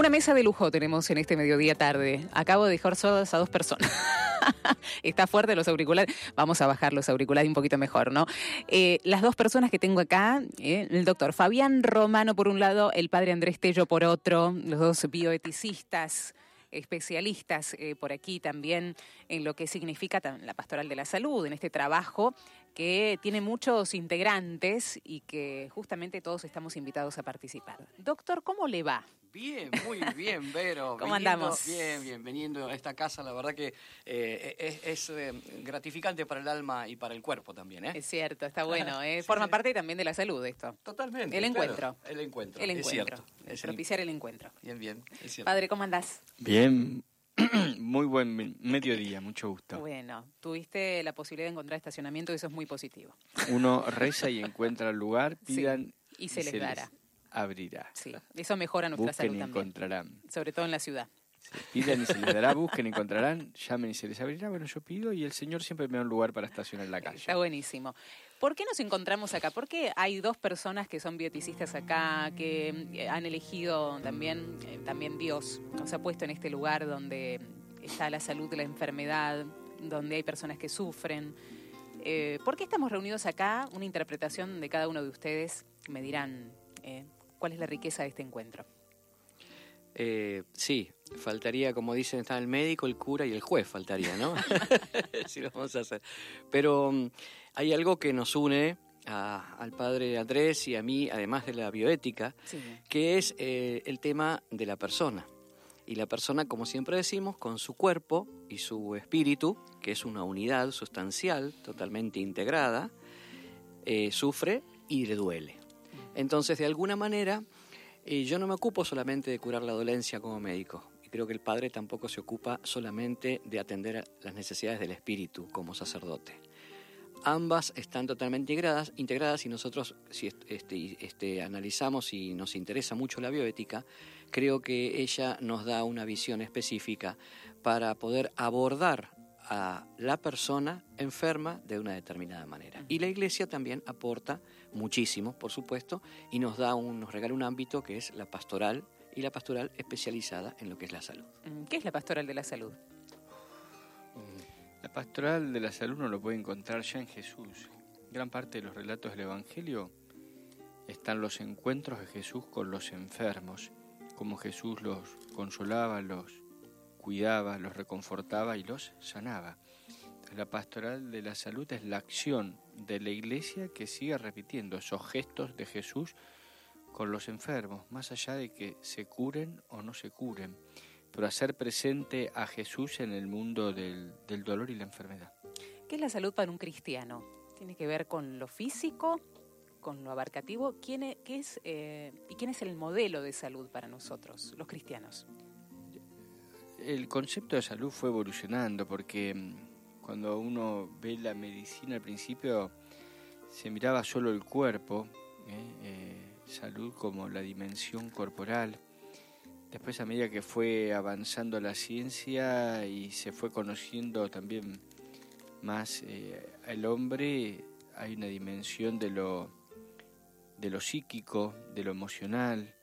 Una mesa de lujo tenemos en este mediodía tarde. Acabo de dejar solas a dos personas. Está fuerte los auriculares. Vamos a bajar los auriculares un poquito mejor, ¿no? Eh, las dos personas que tengo acá, eh, el doctor Fabián Romano por un lado, el padre Andrés Tello por otro, los dos bioeticistas especialistas eh, por aquí también en lo que significa la pastoral de la salud, en este trabajo que tiene muchos integrantes y que justamente todos estamos invitados a participar. Doctor, ¿cómo le va? Bien, muy bien, Vero. ¿Cómo andamos? Bien, bien, veniendo a esta casa, la verdad que eh, es, eh, gratificante para el alma y para el cuerpo también, ¿eh? Es cierto, está bueno, ¿eh? Forma parte también de la salud esto. Totalmente. El encuentro. el encuentro. El encuentro. Es propiciar el... encuentro. Bien, bien, es cierto. Padre, ¿cómo andás? Bien, muy buen mediodía, mucho gusto. Bueno, tuviste la posibilidad de encontrar estacionamiento y eso es muy positivo. Uno reza y encuentra el lugar, pidan y se les dará abrirá. Sí, eso mejora nuestra salud y también. encontrarán. Sobre todo en la ciudad. pidan y se les dará, busquen encontrarán, llamen y se les abrirá. Bueno, yo pido y el Señor siempre me da un lugar para estacionar en la calle. Está buenísimo. ¿Por qué nos encontramos acá? ¿Por qué hay dos personas que son bioticistas acá, que eh, han elegido también, eh, también Dios nos ha puesto en este lugar donde está la salud de la enfermedad, donde hay personas que sufren? Eh, ¿Por qué estamos reunidos acá? Una interpretación de cada uno de ustedes me dirán ¿Cuál es la riqueza de este encuentro? Eh, sí, faltaría, como dicen, está el médico, el cura y el juez, faltaría, ¿no? sí, lo vamos a hacer. Pero mm, hay algo que nos une al padre Andrés y a mí, además de la bioética, que es eh, el tema de la persona. Y la persona, como siempre decimos, con su cuerpo y su espíritu, que es una unidad sustancial, totalmente integrada, eh, sufre y le duele. Entonces, de alguna manera, eh, yo no me ocupo solamente de curar la dolencia como médico. Y creo que el padre tampoco se ocupa solamente de atender las necesidades del espíritu como sacerdote. Ambas están totalmente integradas, integradas y nosotros, si este, este, analizamos y nos interesa mucho la bioética, creo que ella nos da una visión específica para poder abordar a la persona enferma de una determinada manera. Y la iglesia también aporta muchísimo, por supuesto, y nos da un, nos regala un ámbito que es la pastoral y la pastoral especializada en lo que es la salud. Mm, ¿Qué es la pastoral de la salud? La pastoral de la salud uno lo puede encontrar ya en Jesús. Gran parte de los relatos del Evangelio están los encuentros de Jesús con los enfermos, como Jesús los consolaba, los cuidaba, los reconfortaba y los sanaba. la pastoral de la salud es la acción de la iglesia que sigue repitiendo esos gestos de Jesús con los enfermos, más allá de que se curen o no se curen, pero hacer presente a Jesús en el mundo del, dolor y la enfermedad. ¿Qué es la salud para un cristiano? ¿Tiene que ver con lo físico, con lo abarcativo? ¿Quién es, qué es, eh, ¿Y quién es el modelo de salud para nosotros, los cristianos? el concepto de salud fue evolucionando porque mm, cuando uno ve la medicina al principio se miraba solo el cuerpo, ¿eh? Eh, salud como la dimensión corporal. Después a medida que fue avanzando la ciencia y se fue conociendo también más eh, al hombre, hay una dimensión de lo, de lo psíquico, de lo emocional,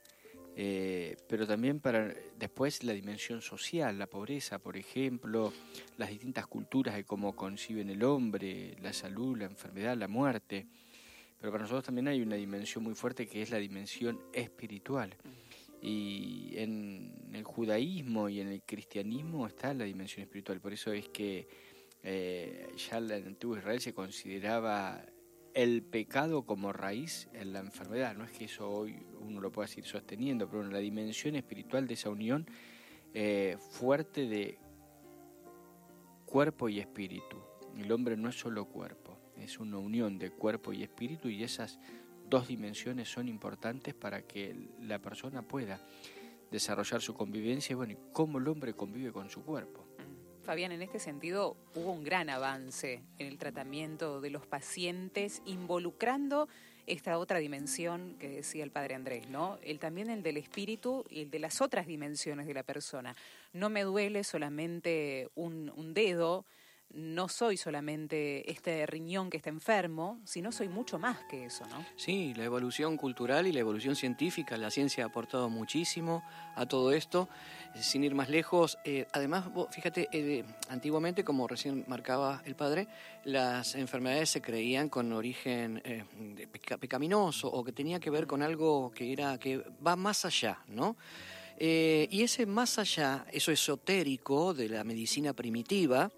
eh, pero también para después la dimensión social, la pobreza, por ejemplo, las distintas culturas de cómo conciben el hombre, la salud, la enfermedad, la muerte. Pero para nosotros también hay una dimensión muy fuerte que es la dimensión espiritual. Y en el judaísmo y en el cristianismo está la dimensión espiritual. Por eso es que eh, ya en el antiguo Israel se consideraba el pecado como raíz en la enfermedad. No es que eso hoy uno lo pueda seguir sosteniendo, pero en la dimensión espiritual de esa unión eh, fuerte de cuerpo y espíritu. El hombre no es solo cuerpo, es una unión de cuerpo y espíritu y esas dos dimensiones son importantes para que la persona pueda desarrollar su convivencia y bueno, cómo el hombre convive con su cuerpo. Fabián, en este sentido hubo un gran avance en el tratamiento de los pacientes involucrando esta otra dimensión que decía el padre Andrés, ¿no? El también el del espíritu y el de las otras dimensiones de la persona. No me duele solamente un, dedo, no soy solamente este riñón que está enfermo, sino soy mucho más que eso, ¿no? Sí, la evolución cultural y la evolución científica, la ciencia ha aportado muchísimo a todo esto. Eh, sin ir más lejos, eh, además, fíjate, eh, antiguamente, como recién marcaba el padre, las enfermedades se creían con origen pecaminoso o que tenía que ver con algo que era que va más allá, ¿no? y ese más allá, eso esotérico de la medicina primitiva,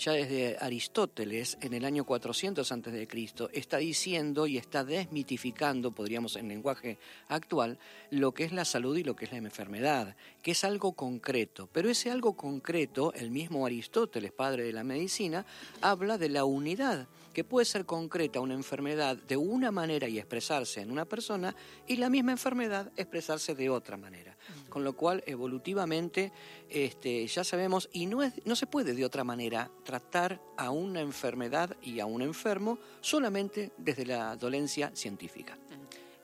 ya desde Aristóteles, en el año 400 a.C., está diciendo y está desmitificando, podríamos en lenguaje actual, lo que es la salud y lo que es la enfermedad, que es algo concreto. Pero ese algo concreto, el mismo Aristóteles, padre de la medicina, habla de la unidad, que puede ser concreta una enfermedad de una manera y expresarse en una persona, y la misma enfermedad expresarse de otra manera con lo cual evolutivamente este, ya sabemos, y no, es, no se puede de otra manera tratar a una enfermedad y a un enfermo solamente desde la dolencia científica.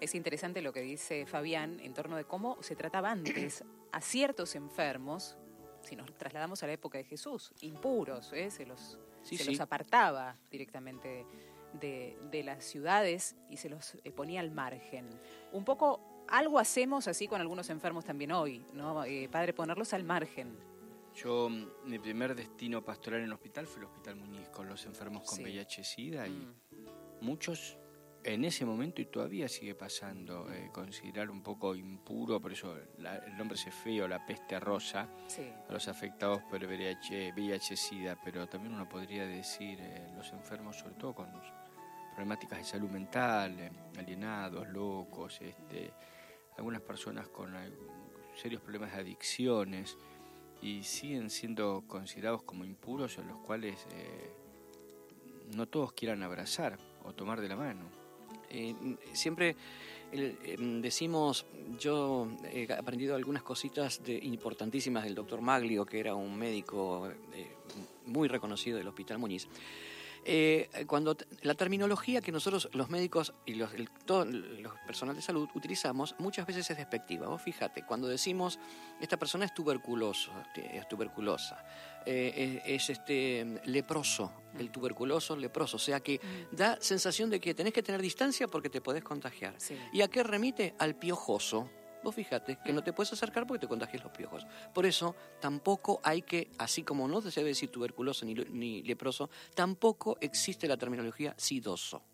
Es interesante lo que dice Fabián en torno de cómo se trataba antes a ciertos enfermos, si nos trasladamos a la época de Jesús, impuros, ¿eh? se, los, los apartaba directamente de, de, las ciudades y se los eh, ponía al margen. Un poco algo hacemos así con algunos enfermos también hoy, ¿no? Eh, padre, ponerlos al margen. Yo, mi primer destino pastoral en hospital fue el Hospital Muñiz, con los enfermos con VIH-Sida y mm. muchos en ese momento y todavía sigue pasando, eh, considerar un poco impuro, por eso el nombre es feo, la peste rosa, a los afectados por el VIH-Sida, pero también uno podría decir eh, los enfermos, sobre todo con problemáticas de salud mental, alienados, locos, este, algunas personas con serios problemas de adicciones y siguen siendo considerados como impuros en los cuales eh, no todos quieran abrazar o tomar de la mano. Eh, siempre eh, decimos, yo he aprendido algunas cositas de, importantísimas del doctor Maglio, que era un médico muy reconocido del Hospital Muñiz. Eh, cuando la terminología que nosotros los médicos y los, el, los personal de salud utilizamos muchas veces es despectiva. Vos fíjate, cuando decimos esta persona es tuberculoso, es tuberculosa, eh, es, este leproso, el tuberculoso leproso, o sea que mm. da sensación de que tenés que tener distancia porque te podés contagiar. ¿Y a qué remite? Al piojoso Vos fíjate que no te puedes acercar porque te contagias los piojos. Por eso tampoco hay que, así como no se debe decir tuberculoso ni, leproso, tampoco existe la terminología sidoso,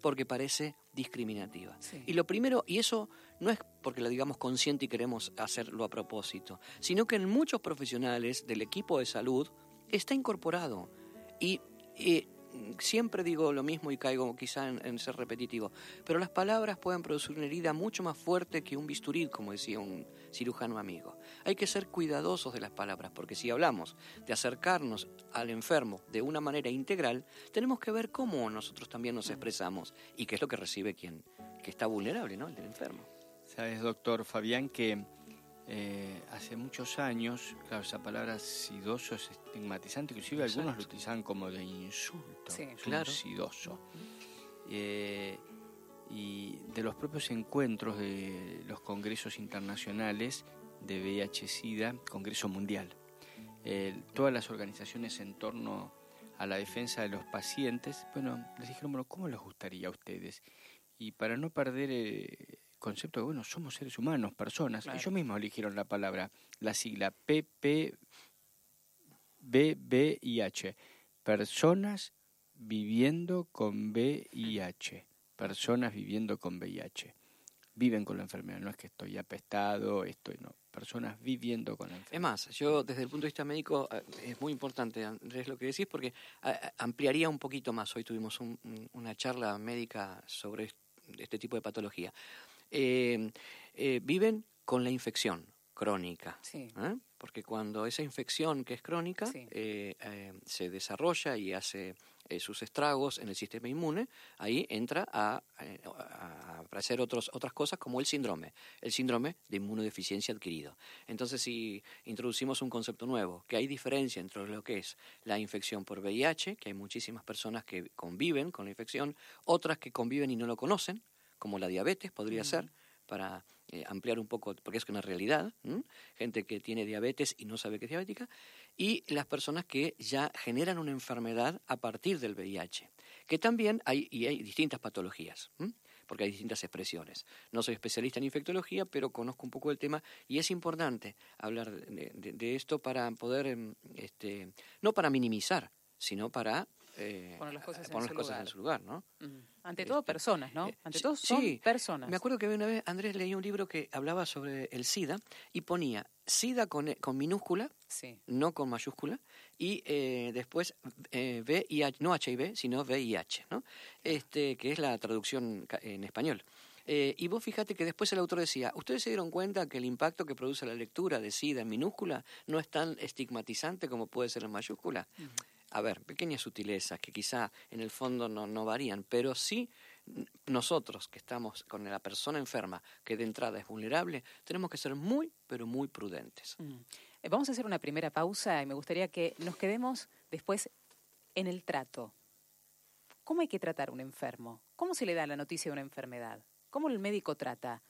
porque parece discriminativa. Y lo primero, y eso no es porque lo digamos consciente y queremos hacerlo a propósito, sino que en muchos profesionales del equipo de salud está incorporado. Y eh, siempre digo lo mismo y caigo quizá en, ser repetitivo, pero las palabras pueden producir una herida mucho más fuerte que un bisturí, como decía un cirujano amigo. Hay que ser cuidadosos de las palabras, porque si hablamos de acercarnos al enfermo de una manera integral, tenemos que ver cómo nosotros también nos expresamos y qué es lo que recibe quien que está vulnerable, ¿no? El del enfermo. Sabes, doctor Fabián, que eh, hace muchos años, claro, esa palabra sidoso es estigmatizante, inclusive algunos lo utilizaban como de insulto, sí, claro. sidoso. Eh, y de los propios encuentros de los congresos internacionales de VIH-Sida, Congreso Mundial. Eh, todas las organizaciones en torno a la defensa de los pacientes, bueno, les dijeron, bueno, ¿cómo les gustaría a ustedes? Y para no perder concepto de, bueno, somos seres humanos, personas. Ellos mismos eligieron la palabra, la sigla PPBBIH. Personas viviendo con VIH. Personas viviendo con VIH. Viven con la enfermedad, no es que estoy apestado, estoy no. Personas viviendo con la enfermedad. Es más, yo desde el punto de vista médico eh, es muy importante, Andrés, lo que decís, porque ampliaría un poquito más. Hoy tuvimos una charla médica sobre este tipo de patología. Eh, eh, viven con la infección crónica. ¿eh? Porque cuando esa infección que es crónica se desarrolla y hace sus estragos en el sistema inmune, ahí entra a, a, hacer otros, otras cosas como el síndrome, el síndrome de inmunodeficiencia adquirido. Entonces, si introducimos un concepto nuevo, que hay diferencia entre lo que es la infección por VIH, que hay muchísimas personas que conviven con la infección, otras que conviven y no lo conocen, como la diabetes podría ser, para eh, ampliar un poco, porque es una realidad, gente que tiene diabetes y no sabe que es diabética, y las personas que ya generan una enfermedad a partir del VIH, que también hay, y hay distintas patologías. porque hay distintas expresiones. No soy especialista en infectología, pero conozco un poco el tema y es importante hablar de, esto para poder, em, este, no para minimizar, sino para eh, poner las cosas, en, su lugar. ¿no? Ante todo este, personas, ¿no? Eh, Ante todo son sí, personas. Me acuerdo que una vez Andrés leía un libro que hablaba sobre el SIDA y ponía SIDA con, con minúscula, no con mayúscula, y eh, después eh, VIH, no HIV, sino VIH, ¿no? Este, que es la traducción en español. Eh, y vos fíjate que después el autor decía, ¿ustedes se dieron cuenta que el impacto que produce la lectura de SIDA en minúscula no es tan estigmatizante como puede ser en mayúscula? A ver, pequeñas sutilezas que quizá en el fondo no, no varían, pero sí nosotros que estamos con la persona enferma, que de entrada es vulnerable, tenemos que ser muy, pero muy prudentes. Eh, vamos a hacer una primera pausa y me gustaría que nos quedemos después en el trato. ¿Cómo hay que tratar a un enfermo? ¿Cómo se le da la noticia de una enfermedad? ¿Cómo el médico trata?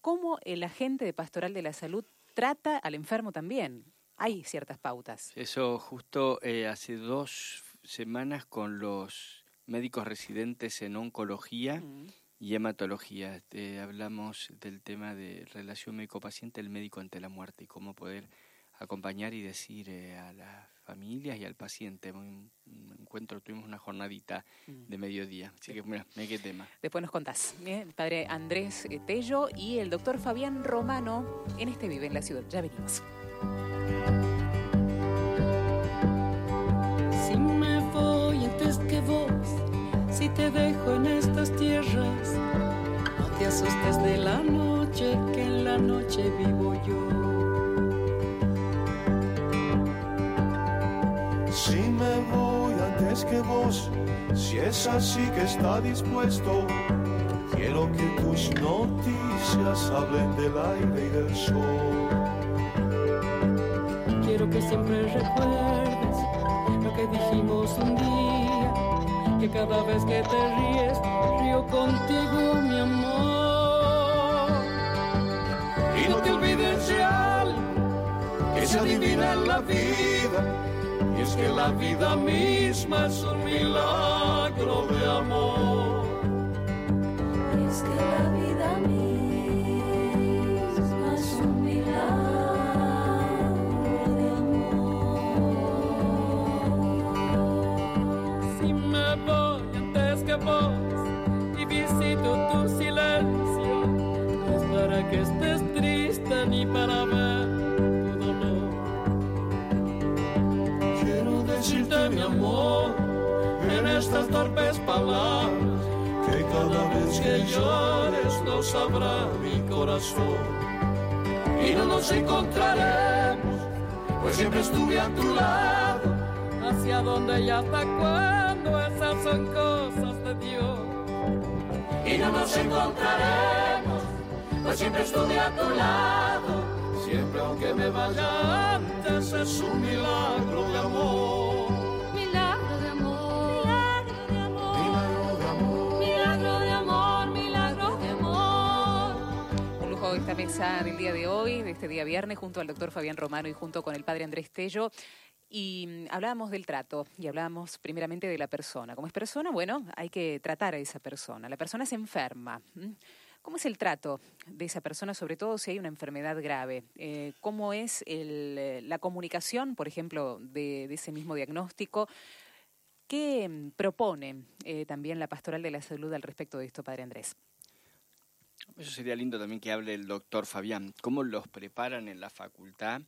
¿Cómo el agente de pastoral de la salud trata al enfermo también? Hay ciertas pautas. Eso justo eh, hace dos semanas con los médicos residentes en oncología y hematología. Eh, hablamos del tema de relación médico-paciente, el médico ante la muerte y cómo poder acompañar y decir eh, a las familias y al paciente. Un, encuentro, tuvimos una jornadita mm. de mediodía. Así que, mira, qué tema. Después nos contás. Bien, padre Andrés Tello y el doctor Fabián Romano en este Vive en la Ciudad. Ya venimos. Si me voy antes que vos, si te dejo en estas tierras, no te asustes de la noche, que en la noche vivo yo. Si me voy antes que vos, si es así que está dispuesto, quiero que tus noticias hablen del aire y del sol. Que siempre recuerdes lo que dijimos un día, que cada vez que te ríes, río contigo, mi amor. Y no te olvides de algo que se adivina en la vida y es que la vida misma es un milagro de amor. Y es que la que llores no sabrá mi corazón. Y no nos encontraremos pues siempre estuve a tu lado. Hacia donde y hasta cuando esas son cosas de Dios. Y no nos encontraremos pues siempre estuve a tu lado. Siempre aunque me vaya antes es un milagro de amor esta mesa del día de hoy, de este día viernes, junto al doctor Fabián Romano y junto con el padre Andrés Tello. Y mm, hablábamos del trato y hablábamos primeramente de la persona. Como es persona, bueno, hay que tratar a esa persona. La persona se enferma. ¿Cómo es el trato de esa persona, sobre todo si hay una enfermedad grave? Eh, ¿Cómo es eh, la comunicación, por ejemplo, de, ese mismo diagnóstico? ¿Qué mm, propone eh, también la Pastoral de la Salud al respecto de esto, Padre Andrés? Eso sería lindo también que hable el doctor Fabián. ¿Cómo los preparan en la facultad?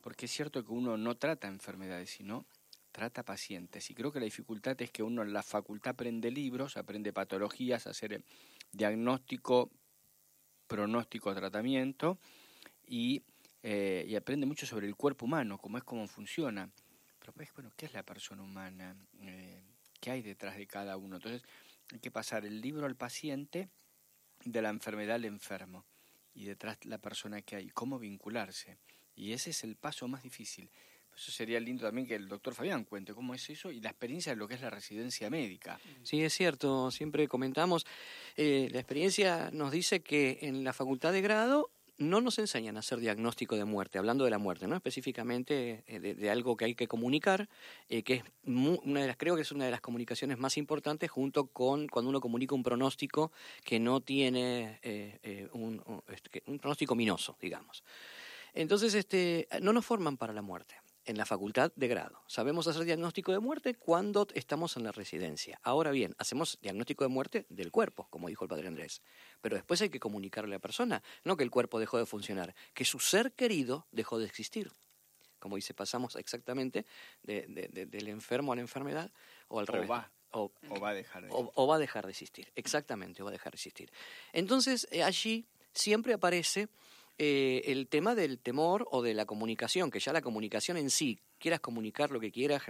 Porque es cierto que uno no trata enfermedades, sino trata pacientes. Y creo que la dificultad es que uno en la facultad aprende libros, aprende patologías, hacer diagnóstico, pronóstico, tratamiento y, eh, y aprende mucho sobre el cuerpo humano, cómo es cómo funciona. Pero pues, bueno, ¿qué es la persona humana? Eh, ¿Qué hay detrás de cada uno? Entonces hay que pasar el libro al paciente de la enfermedad al enfermo y detrás la persona que hay, cómo vincularse. Y ese es el paso más difícil. Eso sería lindo también que el doctor Fabián cuente cómo es eso y la experiencia de lo que es la residencia médica. Sí, es cierto, siempre comentamos, eh, la experiencia nos dice que en la facultad de grado no nos enseñan a hacer diagnóstico de muerte, hablando de la muerte, no específicamente eh, de, algo que hay que comunicar, eh, que es una de las, creo que es una de las comunicaciones más importantes junto con cuando uno comunica un pronóstico que no tiene eh, eh, un, un- este, pronóstico minoso, digamos. Entonces, este, no nos forman para la muerte en la facultad de grado. Sabemos hacer diagnóstico de muerte cuando estamos en la residencia. Ahora bien, hacemos diagnóstico de muerte del cuerpo, como dijo el padre Andrés. Pero después hay que comunicarle a la persona, no que el cuerpo dejó de funcionar, que su ser querido dejó de existir. Como dice, pasamos exactamente de- de- de- del enfermo a la enfermedad o al O revés. va. O- O va a dejar de o, o va a dejar de existir, exactamente, o va a dejar de existir. Entonces, eh, allí siempre aparece eh, el tema del temor o de la comunicación, que ya la comunicación en sí, quieras comunicar lo que quieras,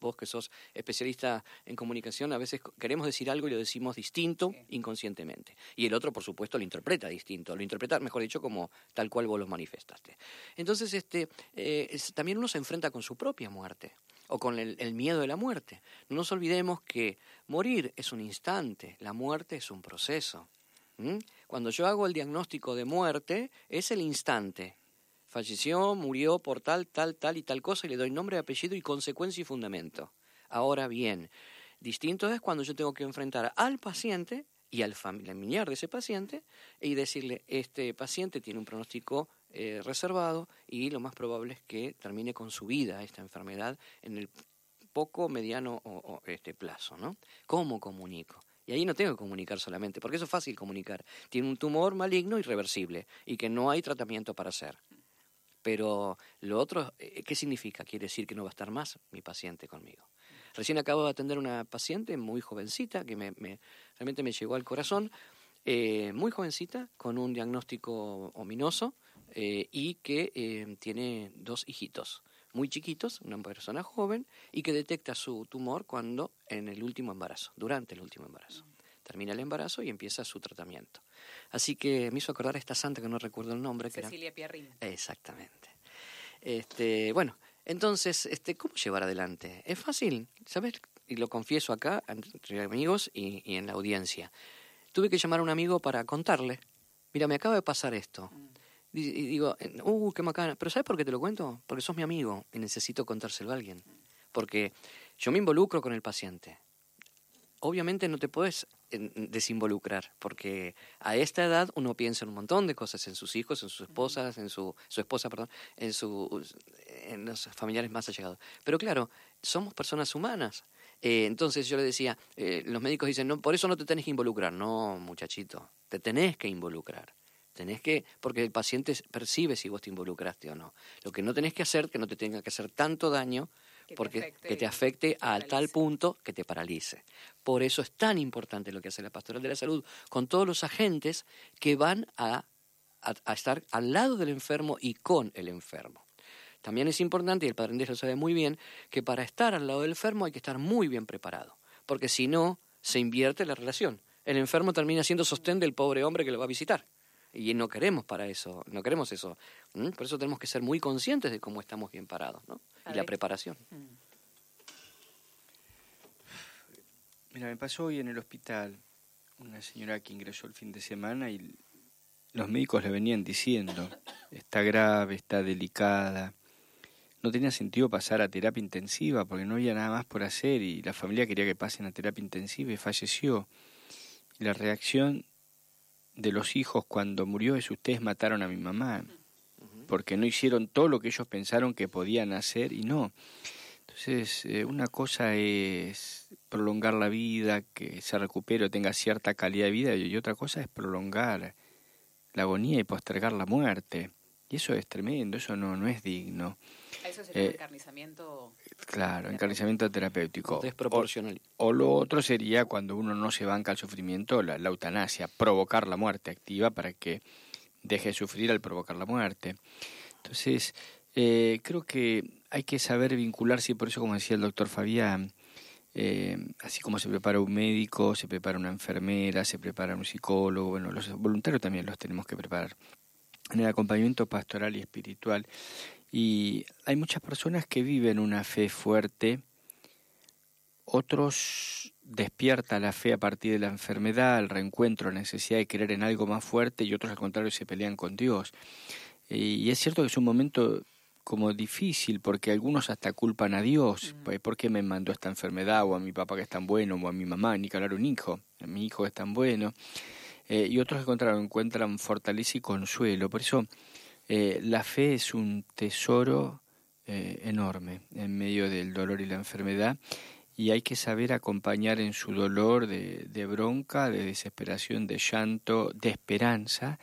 vos que sos especialista en comunicación, a veces queremos decir algo y lo decimos distinto inconscientemente. Y el otro, por supuesto, lo interpreta distinto, lo interpreta, mejor dicho, como tal cual vos lo manifestaste. Entonces, este, eh, también uno se enfrenta con su propia muerte o con el, el miedo de la muerte. No nos olvidemos que morir es un instante, la muerte es un proceso. Cuando yo hago el diagnóstico de muerte, es el instante. Falleció, murió por tal, tal, tal y tal cosa y le doy nombre, apellido y consecuencia y fundamento. Ahora bien, distinto es cuando yo tengo que enfrentar al paciente y al familiar de ese paciente y decirle, este paciente tiene un pronóstico eh, reservado y lo más probable es que termine con su vida esta enfermedad en el poco, mediano o, o, este plazo, ¿no? ¿Cómo comunico? Y ahí no tengo que comunicar solamente, porque eso es fácil comunicar. Tiene un tumor maligno irreversible y que no hay tratamiento para hacer. Pero lo otro, eh, ¿qué significa? Quiere decir que no va a estar más mi paciente conmigo. Recién acabo de atender una paciente muy jovencita que me, me- realmente me llegó al corazón, eh, muy jovencita, con un diagnóstico ominoso eh, y que tiene dos hijitos muy chiquitos, una persona joven, y que detecta su tumor cuando en el último embarazo, durante el último embarazo. Termina el embarazo y empieza su tratamiento. Así que me hizo acordar a esta santa que no recuerdo el nombre. Que era- Cecilia Pierrín. Exactamente. Este, bueno, entonces, este, ¿cómo llevar adelante? Es fácil, ¿sabes? Y lo confieso acá entre amigos y, y en la audiencia. Tuve que llamar a un amigo para contarle, mira, me acaba de pasar esto. Y, y digo, uh, qué macana. Pero ¿sabes por qué te lo cuento? Porque sos mi amigo y necesito contárselo a alguien. Porque yo me involucro con el paciente. Obviamente no te puedes desinvolucrar, porque a esta edad uno piensa en un montón de cosas, en sus hijos, en sus esposas, en su, su esposa, perdón, en, sus en los familiares más allegados. Pero claro, somos personas humanas. Eh, entonces yo le decía, eh, los médicos dicen, no, por eso no te tenés que involucrar. No, muchachito, te tenés que involucrar. Tenés que, porque el paciente percibe si vos te involucraste o no. Lo que no tenés que hacer, que no te tenga que hacer tanto daño, Que te porque afecte que te afecte tal punto que te paralice. Por eso es tan importante lo que hace la Pastoral de la Salud con todos los agentes que van a, a- a estar al lado del enfermo y con el enfermo. También es importante, y el Padre Andrés lo sabe muy bien, que para estar al lado del enfermo hay que estar muy bien preparado, porque si no, se invierte la relación. El enfermo termina siendo sostén del pobre hombre que lo va a visitar. Y no queremos para eso, no queremos eso. ¿m? Por eso tenemos que ser muy conscientes de cómo estamos bien parados, ¿no? Y la preparación. Mira, me pasó hoy en el hospital una señora que ingresó el fin de semana y los médicos le venían diciendo, está grave, está delicada. No tenía sentido pasar a terapia intensiva porque no había nada más por hacer y la familia quería que pasen a terapia intensiva y falleció. Y la reacción de los hijos cuando murió es ustedes mataron a mi mamá porque no hicieron todo lo que ellos pensaron que podían hacer y no. Entonces, eh, una cosa es prolongar la vida, que se recupere o tenga cierta calidad de vida, y otra cosa es prolongar la agonía y postergar la muerte. Y eso es tremendo, eso no, no es digno. A eso se llama Eh, encarnizamiento. Claro, encarnizamiento terapéutico. Desproporcional. O, o lo otro sería cuando uno no se banca el sufrimiento, la, la eutanasia, provocar la muerte activa para que deje de sufrir al provocar la muerte. Entonces, eh, creo que hay que saber vincularse, y por eso, como decía el doctor Fabián, eh, así como se prepara un médico, se prepara una enfermera, se prepara un psicólogo, bueno, los voluntarios también los tenemos que preparar en el acompañamiento pastoral y espiritual. Y hay muchas personas que viven una fe fuerte otros despierta la fe a partir de la enfermedad, el reencuentro, la necesidad de creer en algo más fuerte y otros al contrario se pelean con Dios. Y es cierto que es un momento como difícil porque algunos hasta culpan a Dios, ¿por qué me mandó esta enfermedad? O a mi papá que es tan bueno, o a mi mamá, ni que hablar un hijo, a mi hijo que es tan bueno. Eh, y otros al contrario encuentran fortaleza y consuelo. Por eso eh, la fe es un tesoro eh, enorme en medio del dolor y la enfermedad y hay que saber acompañar en su dolor de, de bronca, de desesperación, de llanto, de esperanza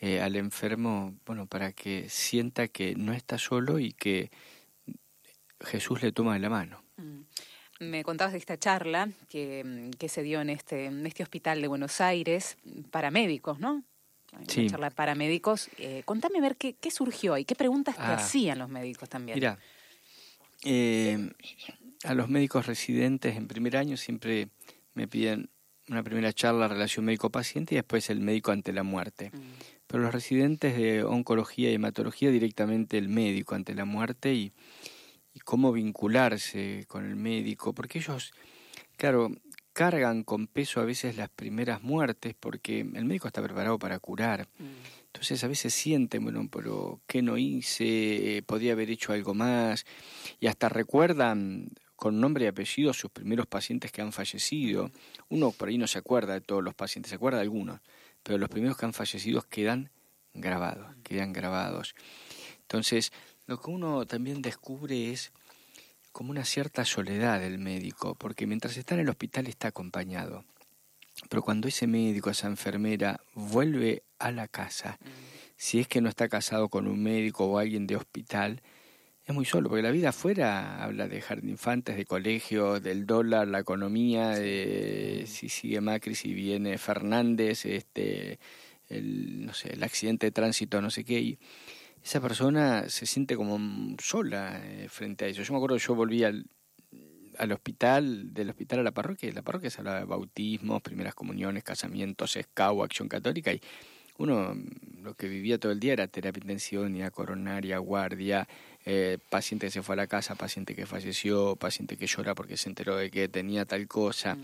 eh, al enfermo, bueno, para que sienta que no está solo y que Jesús le toma de la mano. Mm. Me contabas de esta charla que, que se dio en este, en este hospital de Buenos Aires para médicos, ¿no? Sí. Una charla para médicos. Eh, contame a ver qué, qué surgió y qué preguntas te Ah. hacían los médicos también. Mira, eh, a los médicos residentes en primer año siempre me piden una primera charla relación médico-paciente y después el médico ante la muerte. Mm. Pero los residentes de oncología y hematología directamente el médico ante la muerte y, y cómo vincularse con el médico, porque ellos, claro, cargan con peso a veces las primeras muertes porque el médico está preparado para curar. Mm. Entonces a veces sienten, bueno, pero ¿qué no hice? Podía haber hecho algo más. Y hasta recuerdan con nombre y apellido sus primeros pacientes que han fallecido. Uno por ahí no se acuerda de todos los pacientes, se acuerda de algunos, pero los primeros que han fallecido quedan grabados, quedan grabados. Entonces, lo que uno también descubre es como una cierta soledad del médico, porque mientras está en el hospital está acompañado. Pero cuando ese médico, esa enfermera, vuelve a la casa, si es que no está casado con un médico o alguien de hospital, es muy solo, porque la vida afuera habla de jardín infantes, de colegio, del dólar, la economía, de si sigue Macri, si viene Fernández, este, el, no sé, el accidente de tránsito, no sé qué, y esa persona se siente como sola eh, frente a eso. Yo me acuerdo, yo volví al, al hospital, del hospital a la parroquia, y la parroquia se hablaba de bautismos, primeras comuniones, casamientos, escau, acción católica, y uno mm, lo que vivía todo el día era terapia intensiva, coronaria, guardia, eh, paciente que se fue a la casa, paciente que falleció, paciente que llora porque se enteró de que tenía tal cosa.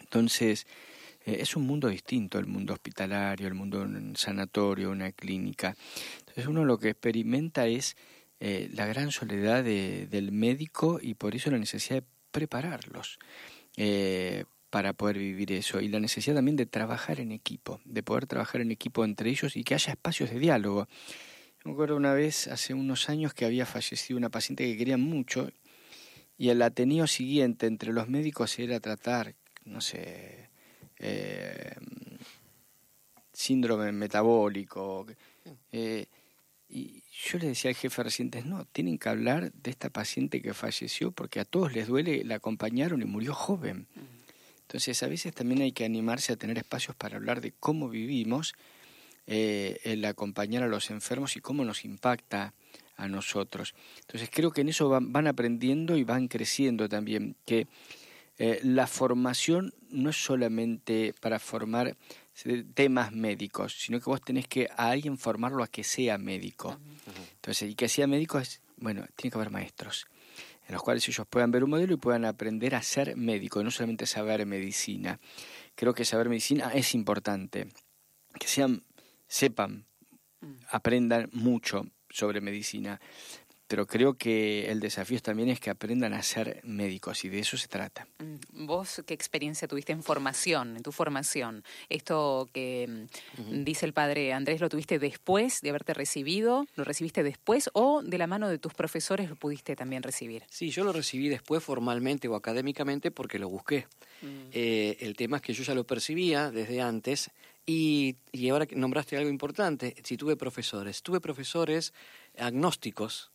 Entonces, eh, es un mundo distinto, el mundo hospitalario, el mundo sanatorio, una clínica. Entonces uno lo que experimenta es eh, la gran soledad de- del médico y por eso la necesidad de prepararlos eh, para poder vivir eso y la necesidad también de trabajar en equipo, de poder trabajar en equipo entre ellos y que haya espacios de diálogo. Me acuerdo una vez, hace unos años, que había fallecido una paciente que querían mucho y el ateneo siguiente entre los médicos era tratar, no sé, eh, síndrome metabólico. eh, y yo le decía al jefe de residentes, no, tienen que hablar de esta paciente que falleció porque a todos les duele, la acompañaron y murió joven. Entonces a veces también hay que animarse a tener espacios para hablar de cómo vivimos, eh, el acompañar a los enfermos y cómo nos impacta a nosotros. Entonces creo que en eso van, van aprendiendo y van creciendo también, que eh, la formación no es solamente para formar temas médicos, sino que vos tenés que a alguien formarlo a que sea médico. Entonces, y que sea médico es, bueno, tiene que haber maestros en los cuales ellos puedan ver un modelo y puedan aprender a ser médico, no solamente saber medicina. Creo que saber medicina es importante, que sean, sepan, aprendan mucho sobre medicina, pero creo que el desafío también es que aprendan a ser médicos y de eso se trata. Mm, ¿Vos qué experiencia tuviste en formación, en tu formación? Esto que mm, dice el padre Andrés, ¿lo tuviste después de haberte recibido? ¿Lo recibiste después o de la mano de tus profesores lo pudiste también recibir? Sí, yo lo recibí después formalmente o académicamente porque lo busqué. Eh, el tema es que yo ya lo percibía desde antes y, y ahora que nombraste algo importante, si tuve profesores, tuve profesores agnósticos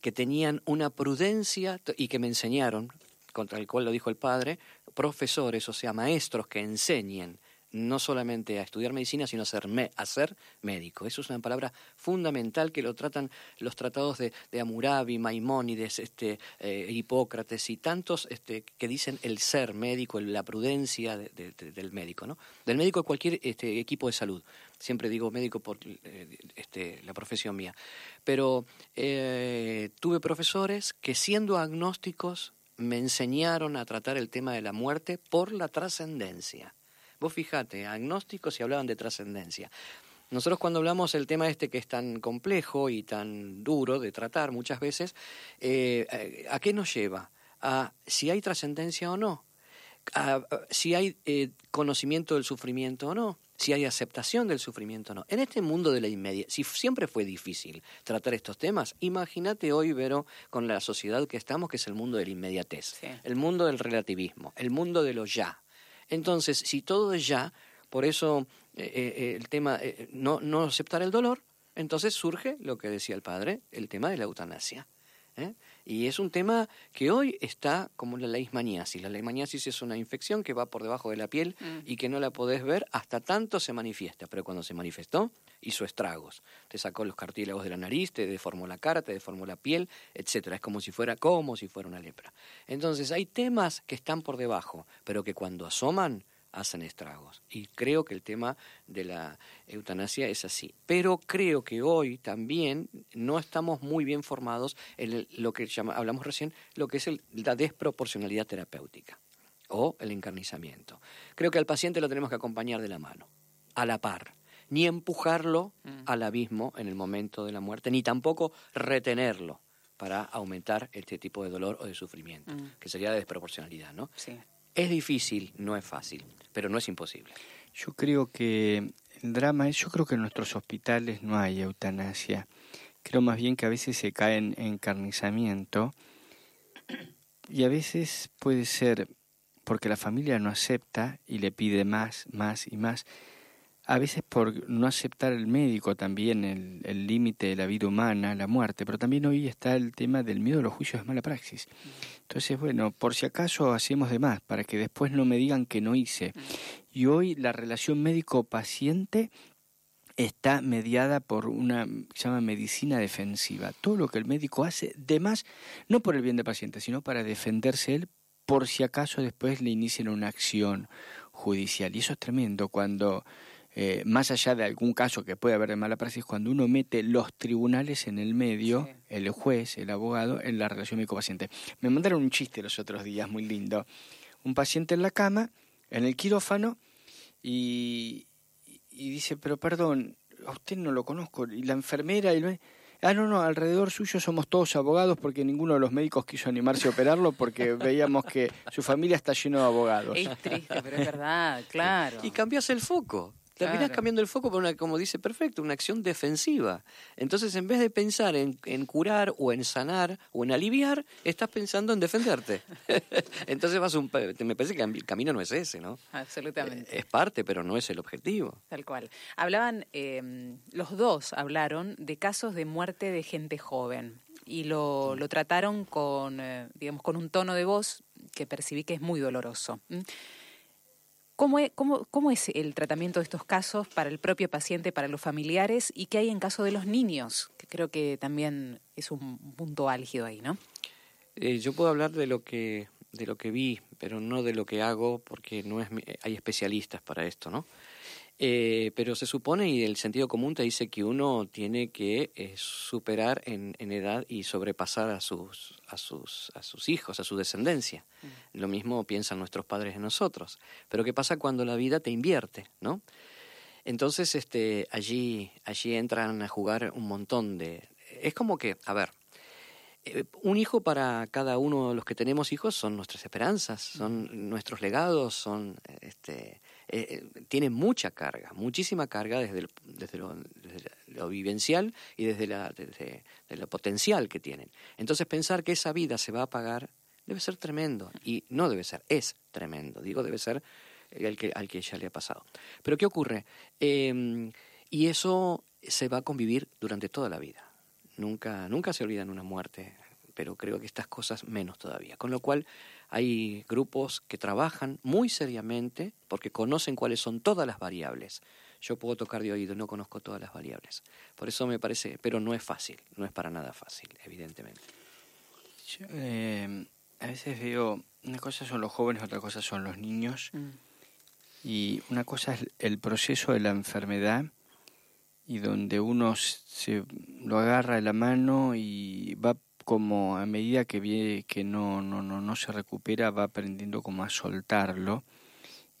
que tenían una prudencia y que me enseñaron, contra el cual lo dijo el padre, profesores, o sea, maestros que enseñen no solamente a estudiar medicina, sino a ser, me- a ser médico. Eso es una palabra fundamental que lo tratan los tratados de, de Hammurabi, Maimónides, este, eh, Hipócrates y tantos este, que dicen el ser médico, la prudencia de- de- de- del médico, ¿no? Del médico de cualquier este, equipo de salud. Siempre digo médico por eh, este, la profesión mía. Pero eh, tuve profesores que siendo agnósticos me enseñaron a tratar el tema de la muerte por la trascendencia. Vos fijate, agnósticos y hablaban de trascendencia. Nosotros cuando hablamos el tema este que es tan complejo y tan duro de tratar muchas veces, eh, ¿a qué nos lleva? A si hay trascendencia o no, a, si hay conocimiento del sufrimiento o no, si hay aceptación del sufrimiento o no. En este mundo de la inmedia, si siempre fue difícil tratar estos temas, imagínate hoy, Vero, con la sociedad que estamos, que es el mundo de la inmediatez, Sí. el mundo del relativismo, el mundo de lo ya. Entonces, si todo es ya, por eso eh, eh, el tema, eh, no, no aceptar el dolor, entonces surge lo que decía el padre, el tema de la eutanasia. Y es un tema que hoy está como la leishmaniasis. La leishmaniasis es una infección que va por debajo de la piel Mm. y que no la podés ver hasta tanto se manifiesta. Pero cuando se manifestó, hizo estragos. Te sacó los cartílagos de la nariz, te deformó la cara, te deformó la piel, etcétera. Es como si fuera, como si fuera una lepra. Entonces hay temas que están por debajo, pero que cuando asoman hacen estragos. Y creo que el tema de la eutanasia es así. Pero creo que hoy también no estamos muy bien formados en el- lo que llama- hablamos recién, lo que es el- la desproporcionalidad terapéutica o el encarnizamiento. Creo que al paciente lo tenemos que acompañar de la mano, a la par, ni empujarlo al abismo en el momento de la muerte, ni tampoco retenerlo para aumentar este tipo de dolor o de sufrimiento, Mm. que sería la desproporcionalidad, ¿no? Sí. Es difícil, no es fácil, pero no es imposible. Yo creo que el drama es, yo creo que en nuestros hospitales no hay eutanasia. Creo más bien que a veces se cae en encarnizamiento y a veces puede ser porque la familia no acepta y le pide más, más y más. A veces por no aceptar el médico también el límite de la vida humana, la muerte, pero también hoy está el tema del miedo a los juicios de mala praxis. Entonces, bueno, por si acaso hacemos de más, para que después no me digan que no hice. Y hoy la relación médico-paciente está mediada por una que se llama medicina defensiva. Todo lo que el médico hace, de más, no por el bien del paciente, sino para defenderse él, por si acaso después le inician una acción judicial. Y eso es tremendo cuando, eh, más allá de algún caso que puede haber de mala praxis, cuando uno mete los tribunales en el medio, Sí. el juez, el abogado, en la relación médico-paciente. Me mandaron un chiste los otros días, muy lindo. Un paciente en la cama, en el quirófano, y, y dice, pero perdón, a usted no lo conozco. Y la enfermera y el... Ah, no, no, alrededor suyo somos todos abogados porque ninguno de los médicos quiso animarse a operarlo porque veíamos que su familia está lleno de abogados. Es triste, pero es verdad, claro. Y cambias el foco. Terminás Claro. cambiando el foco por una, como dice perfecto, una acción defensiva. Entonces, en vez de pensar en, en curar o en sanar o en aliviar, estás pensando en defenderte. Entonces vas un, me parece que el camino no es ese, ¿no? Absolutamente. Es parte, pero no es el objetivo. Tal cual. Hablaban, eh, los dos hablaron de casos de muerte de gente joven y lo, lo trataron con, eh, digamos, con un tono de voz que percibí que es muy doloroso. ¿m? ¿Cómo es, cómo, ¿Cómo es el tratamiento de estos casos para el propio paciente, para los familiares y qué hay en caso de los niños? Que creo que también es un punto álgido ahí, ¿no? Eh, yo puedo hablar de lo que de lo que vi, pero no de lo que hago, porque no es hay especialistas para esto, ¿no? Eh, pero se supone y el sentido común te dice que uno tiene que eh, superar en, en edad y sobrepasar a sus a sus a sus hijos, a su descendencia. Lo mismo piensan nuestros padres en nosotros. Pero qué pasa cuando la vida te invierte, ¿no? Entonces, este, allí, allí entran a jugar un montón de. Es como que, a ver, eh, un hijo para cada uno de los que tenemos hijos son nuestras esperanzas, son nuestros legados, son, este, eh, eh, tienen mucha carga, muchísima carga desde, desde, lo, vivencial y desde, la, desde de lo potencial que tienen. Entonces pensar que esa vida se va a pagar debe ser tremendo y no debe ser, es tremendo, digo debe ser el que, al que ya le ha pasado. Pero ¿qué ocurre? Eh, y eso se va a convivir durante toda la vida. Nunca, nunca se olvidan una muerte, pero creo que estas cosas menos todavía. Con lo cual hay grupos que trabajan muy seriamente porque conocen cuáles son todas las variables. Yo puedo tocar de oído, no conozco todas las variables. Por eso me parece, pero no es fácil, no es para nada fácil, evidentemente. Yo, eh, a veces veo, una cosa son los jóvenes, otra cosa son los niños, Mm. y una cosa es el proceso de la enfermedad, y donde uno se lo agarra de la mano y va como a medida que ve que no, no, no, no se recupera, va aprendiendo como a soltarlo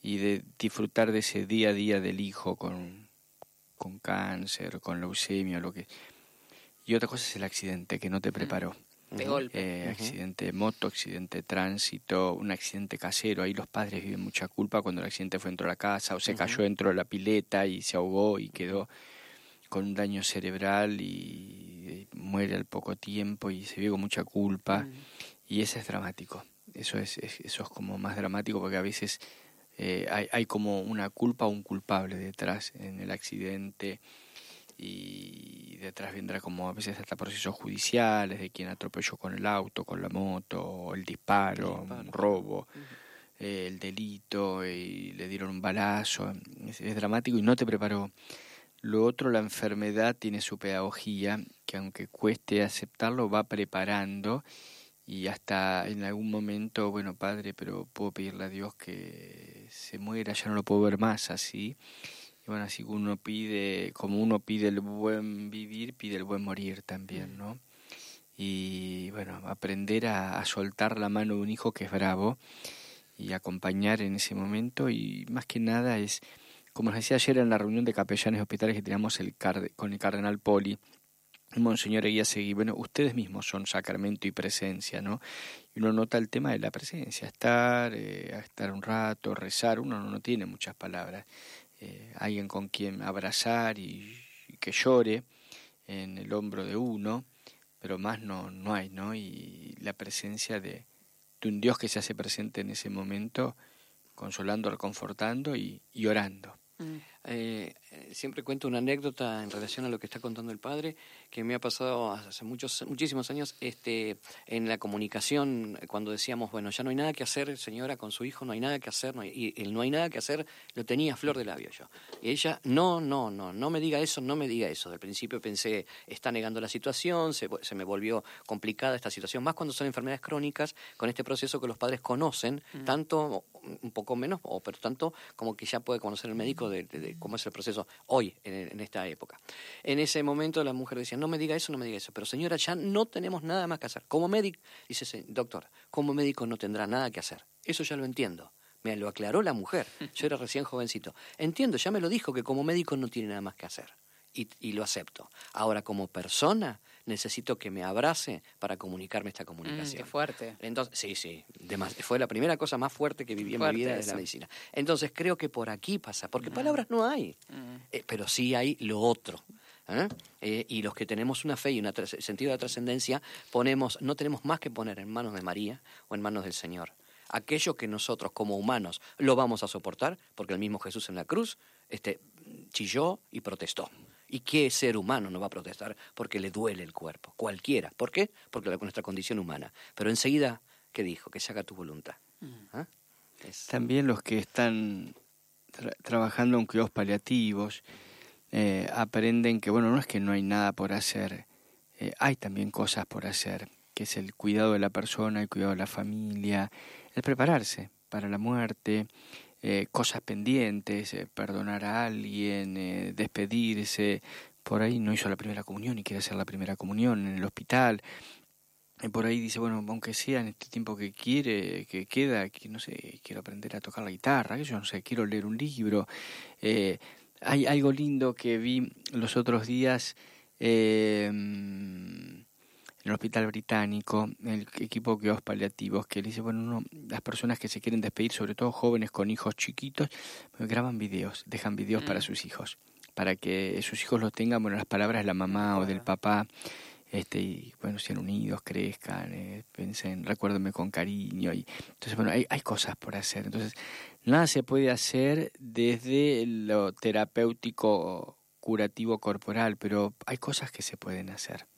y de disfrutar de ese día a día del hijo con, con cáncer, con leucemia, lo que... Y otra cosa es el accidente que no te preparó. De golpe. Eh, Accidente de moto, accidente de tránsito, un accidente casero. Ahí los padres viven mucha culpa cuando el accidente fue dentro de la casa o se cayó dentro de la pileta y se ahogó y quedó con un daño cerebral y, muere al poco tiempo y se vive con mucha culpa. Y eso es dramático. Eso es, es- eso es como más dramático porque a veces eh, hay, hay como una culpa o un culpable detrás en el accidente y detrás vendrá como a veces hasta procesos judiciales de quien atropelló con el auto, con la moto, el disparo, un robo, eh, el delito y le dieron un balazo. Es, es dramático y no te preparó. Lo otro, la enfermedad tiene su pedagogía, que aunque cueste aceptarlo, va preparando y hasta en algún momento, bueno, padre, pero puedo pedirle a Dios que se muera, ya no lo puedo ver más así. Y bueno, así uno pide, como uno pide el buen vivir, pide el buen morir también, ¿no? Y bueno, aprender a, a soltar la mano de un hijo que es bravo y acompañar en ese momento y más que nada es, como les decía ayer en la reunión de capellanes hospitales que teníamos el con el cardenal Poli, Monseñor Eguía Seguí, bueno, ustedes mismos son sacramento y presencia, ¿no? Y uno nota el tema de la presencia, estar, eh, estar un rato, rezar, uno no, tiene muchas palabras, eh, alguien con quien abrazar y, que llore en el hombro de uno, pero más no, no hay, ¿no? Y la presencia de, un Dios que se hace presente en ese momento, consolando, reconfortando y orando. Eh, eh, siempre cuento una anécdota en relación a lo que está contando el padre, que me ha pasado hace muchos, muchísimos años este, en la comunicación, eh, cuando decíamos, bueno, ya no hay nada que hacer, señora, con su hijo, no hay nada que hacer, no hay- y el no hay nada que hacer lo tenía a flor de labio yo. Y ella, no, no, no, no me diga eso, no me diga eso. Del principio pensé, está negando la situación, se, se me volvió complicada esta situación, más cuando son enfermedades crónicas, con este proceso que los padres conocen, tanto, un poco menos, o pero tanto como que ya puede conocer el médico de, de- de cómo es el proceso hoy, en, en esta época. En ese momento la mujer decía, no me diga eso, no me diga eso, pero señora, ya no tenemos nada más que hacer. Como médico, dice, "Sí, doctor, como médico no tendrá nada que hacer. Eso ya lo entiendo. Me lo aclaró la mujer. Yo era recién jovencito. Entiendo, ya me lo dijo que como médico no tiene nada más que hacer. Y, y lo acepto. Ahora, como persona, necesito que me abrace para comunicarme esta Mm, comunicación. qué fuerte. Entonces, sí, sí, demas- fue la primera cosa más fuerte que viví en mi vida de la medicina. Entonces creo que por aquí pasa, porque palabras no hay, eh, pero sí hay lo otro. ¿eh? Eh, y los que tenemos una fe y un sentido de trascendencia, ponemos, no tenemos más que poner en manos de María o en manos del Señor. Aquello que nosotros como humanos lo vamos a soportar, porque el mismo Jesús en la cruz este, chilló y protestó. ¿Y qué ser humano no va a protestar? Porque le duele el cuerpo, cualquiera. ¿Por qué? Porque la, nuestra condición humana. Pero enseguida, ¿qué dijo? Que se haga tu voluntad. ¿Ah? Es- También los que están tra- trabajando en cuidados paliativos eh, aprenden que, bueno, no es que no hay nada por hacer, eh, hay también cosas por hacer, que es el cuidado de la persona, el cuidado de la familia, el prepararse para la muerte, eh, cosas pendientes, eh, perdonar a alguien, eh, despedirse. Por ahí no hizo la primera comunión y quiere hacer la primera comunión en el hospital. Y por ahí dice, bueno, aunque sea en este tiempo que quiere, que queda, que no sé, quiero aprender a tocar la guitarra, que yo no sé, quiero leer un libro. Eh, hay algo lindo que vi los otros días eh, en el hospital británico, el equipo de cuidados paliativos, que le dice, bueno, no, las personas que se quieren despedir, sobre todo jóvenes con hijos chiquitos, pues, graban videos, dejan videos para sus hijos, para que sus hijos los tengan, bueno, las palabras de la mamá o del papá, este y bueno sean unidos crezcan eh, piensen recuérdenme con cariño y entonces bueno hay, hay cosas por hacer. Entonces nada se puede hacer desde lo terapéutico curativo corporal pero hay cosas que se pueden hacer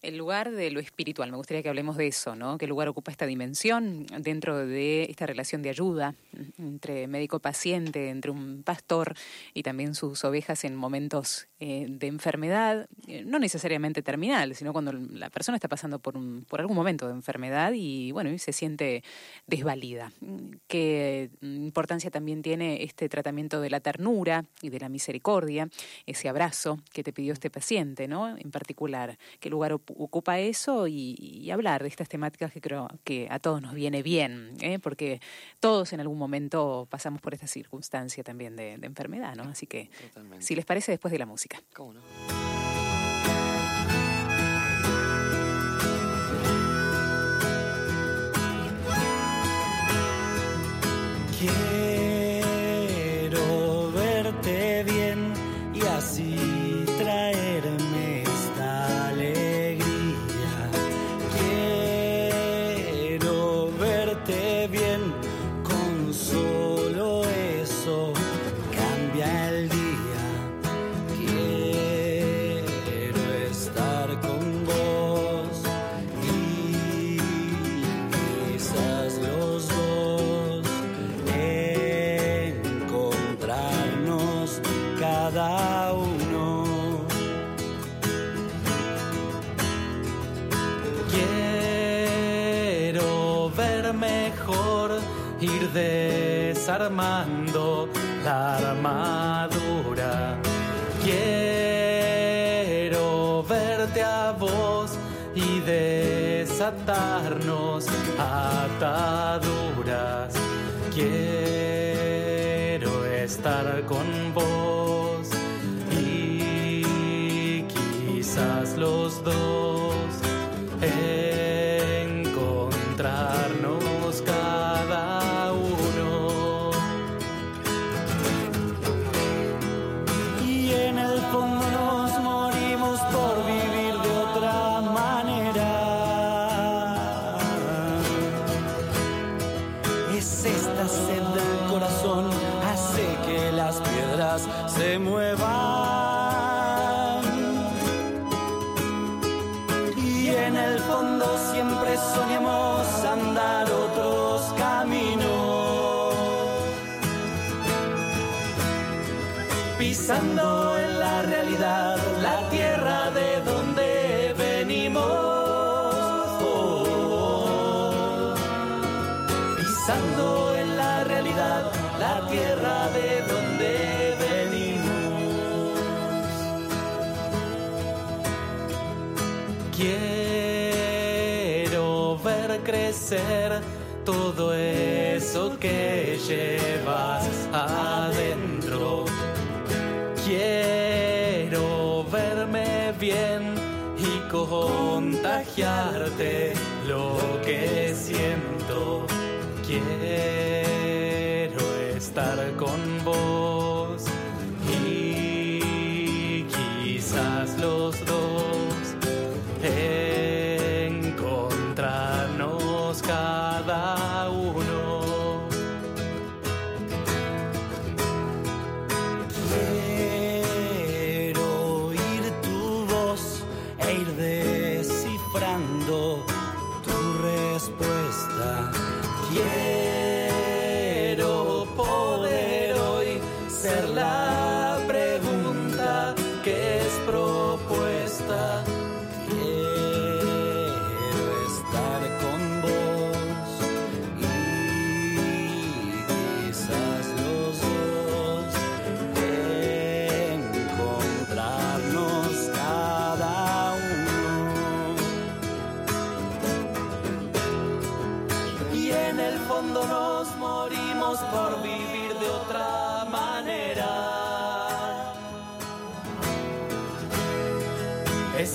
El lugar de lo espiritual, me gustaría que hablemos de eso, ¿no? ¿Qué lugar ocupa esta dimensión dentro de esta relación de ayuda entre médico-paciente, entre un pastor y también sus ovejas en momentos eh, de enfermedad, eh, no necesariamente terminal, sino cuando la persona está pasando por, un, por algún momento de enfermedad y, bueno, y se siente desvalida? ¿Qué importancia también tiene este tratamiento de la ternura y de la misericordia, ese abrazo que te pidió este paciente, ¿no? En particular, ¿qué lugar ocupa eso y, y hablar de estas temáticas que creo que a todos nos viene bien, ¿eh? porque todos en algún momento pasamos por esta circunstancia también de, de enfermedad, ¿no? Así que, Totalmente. si les parece, después de la música. ¿Cómo no? Desarmando la armadura. Quiero verte a vos y desatarnos ataduras. Quiero estar con vos todo eso que llevas adentro. Quiero verme bien y contagiarte lo que siento. Quiero estar cada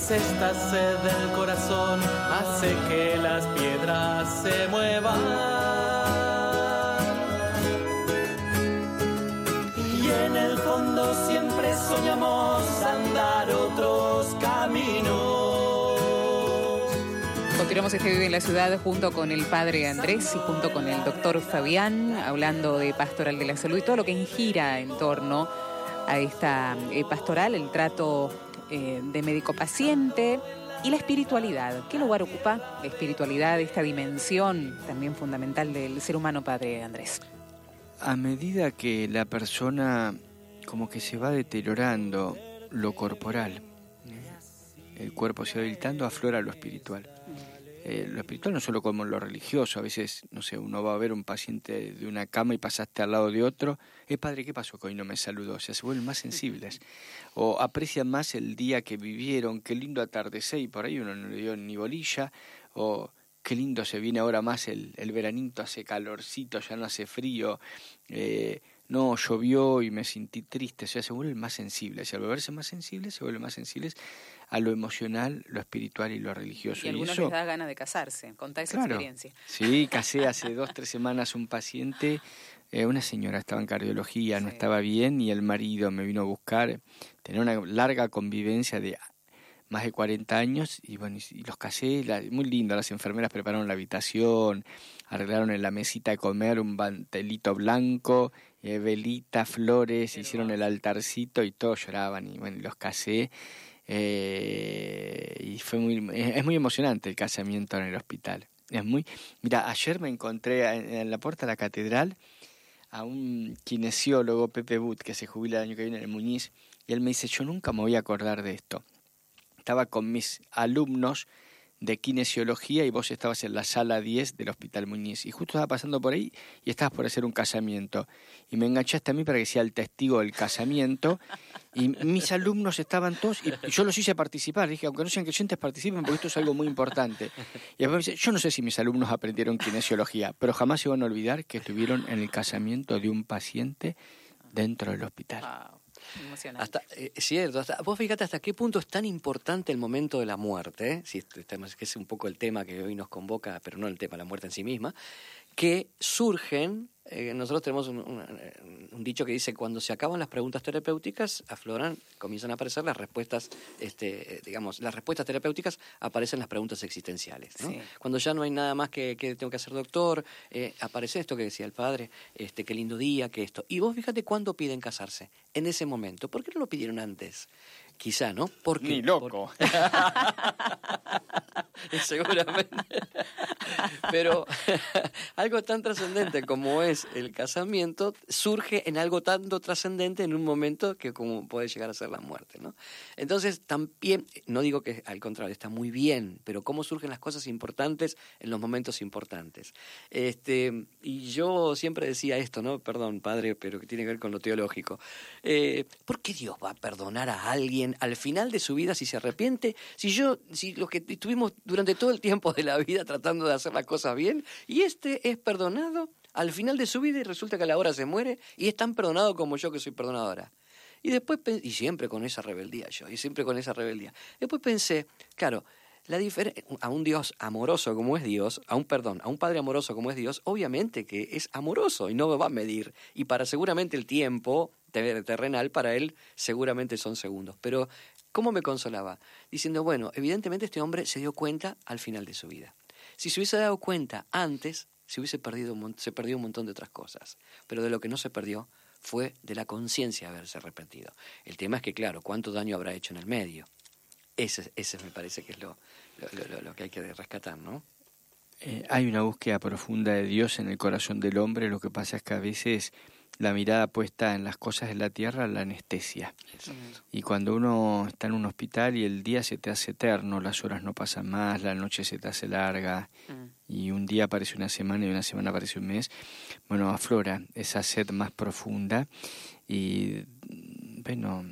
Es esta sed del corazón hace que las piedras se muevan. Y en el fondo siempre soñamos andar otros caminos. Continuamos este Vive en la Ciudad junto con el padre Andrés y junto con el doctor Fabián, hablando de pastoral de la salud y todo lo que gira en torno a esta eh, pastoral, el trato eh, de médico-paciente y la espiritualidad. ¿Qué lugar ocupa la espiritualidad, esta dimensión también fundamental del ser humano, padre Andrés? A medida que la persona como que se va deteriorando lo corporal, ¿eh? el cuerpo se va debilitando, aflora lo espiritual. Eh, lo espiritual no solo como lo religioso, a veces, no sé, uno va a ver un paciente de una cama y pasaste al lado de otro, eh, padre, ¿qué pasó que hoy no me saludó? O sea, se vuelven más sensibles, o aprecian más el día que vivieron, qué lindo atardecer y por ahí uno no le dio ni bolilla, o qué lindo se viene ahora más el, el veranito, hace calorcito, ya no hace frío, eh, no, llovió y me sentí triste, o sea, se vuelven más sensibles, y al volverse más sensibles, se vuelven más sensibles a lo emocional, lo espiritual y lo religioso. Y algunos eso, les da ganas de casarse. Contá esa Claro. experiencia. Sí, casé hace dos, tres semanas un paciente, eh, una señora estaba en cardiología, no estaba bien y el marido me vino a buscar, tenía una larga convivencia de más de 40 años y bueno, y, los casé, la- muy lindo, las enfermeras prepararon la habitación, arreglaron en la mesita de comer un bantelito blanco, eh, velitas, flores, hicieron el altarcito y todos lloraban y bueno, los casé. eh, y fue muy es muy emocionante el casamiento en el hospital es muy mira ayer me encontré en, en la puerta de la catedral a un kinesiólogo Pepe But que se jubila el año que viene en el Muñiz y él me dice yo nunca me voy a acordar de esto estaba con mis alumnos de kinesiología y vos estabas en la sala 10 del Hospital Muñiz. Y justo estaba pasando por ahí y estabas por hacer un casamiento. Y me enganchaste a mí para que sea el testigo del casamiento. Y mis alumnos estaban todos y yo los hice participar. Dije aunque no sean creyentes participen porque esto es algo muy importante. Y después me dice yo no sé si mis alumnos aprendieron kinesiología pero jamás se van a olvidar que estuvieron en el casamiento de un paciente dentro del hospital. Wow, Hasta, eh, cierto, hasta, vos fíjate hasta qué punto es tan importante el momento de la muerte, si tema- que es un poco el tema que hoy nos convoca, pero no el tema, la muerte en sí misma, que surgen, eh, nosotros tenemos un, un- un dicho que dice, cuando se acaban las preguntas terapéuticas, afloran, comienzan a aparecer las respuestas, este, digamos, las respuestas terapéuticas aparecen las preguntas existenciales. ¿no? Sí. Cuando ya no hay nada más que, que tengo que hacer doctor, eh, aparece esto que decía el padre, este, qué lindo día, que esto. Y vos fíjate cuándo piden casarse, en ese momento. ¿Por qué no lo pidieron antes? Quizá, ¿no? Porque, ni loco seguramente. Pero algo tan trascendente como es el casamiento surge en algo tanto trascendente en un momento que como puede llegar a ser la muerte, ¿no? Entonces también, no digo que al contrario, está muy bien, pero cómo surgen las cosas importantes en los momentos importantes. Este, y yo siempre decía esto, ¿no? Perdón, padre, pero que tiene que ver con lo teológico. Eh, ¿Por qué Dios va a perdonar a alguien al final de su vida si se arrepiente? Si yo, si los que estuvimos durante todo el tiempo de la vida tratando de hacer las cosas bien, y este es perdonado al final de su vida y resulta que a la hora se muere y es tan perdonado como yo que soy perdonadora. Y después, y siempre con esa rebeldía yo, y siempre con esa rebeldía. Después pensé, claro, a un Dios amoroso como es Dios, a un perdón, a un Padre amoroso como es Dios, obviamente que es amoroso y no me va a medir. Y para seguramente el tiempo te- terrenal, para él seguramente son segundos. Pero, ¿cómo me consolaba? Diciendo, bueno, evidentemente este hombre se dio cuenta al final de su vida. Si se hubiese dado cuenta antes, se hubiese perdido, un se perdió un montón de otras cosas. Pero de lo que no se perdió fue de la conciencia haberse arrepentido. El tema es que, claro, ¿cuánto daño habrá hecho en el medio? Ese, ese me parece que es lo, lo, lo- lo que hay que rescatar, ¿no? Eh, hay una búsqueda profunda de Dios en el corazón del hombre, lo que pasa es que a veces la mirada puesta en las cosas de la tierra la anestesia. Y cuando uno está en un hospital y el día se te hace eterno, las horas no pasan más, la noche se te hace larga Mm. y un día parece una semana y una semana parece un mes, bueno, aflora esa sed más profunda y bueno,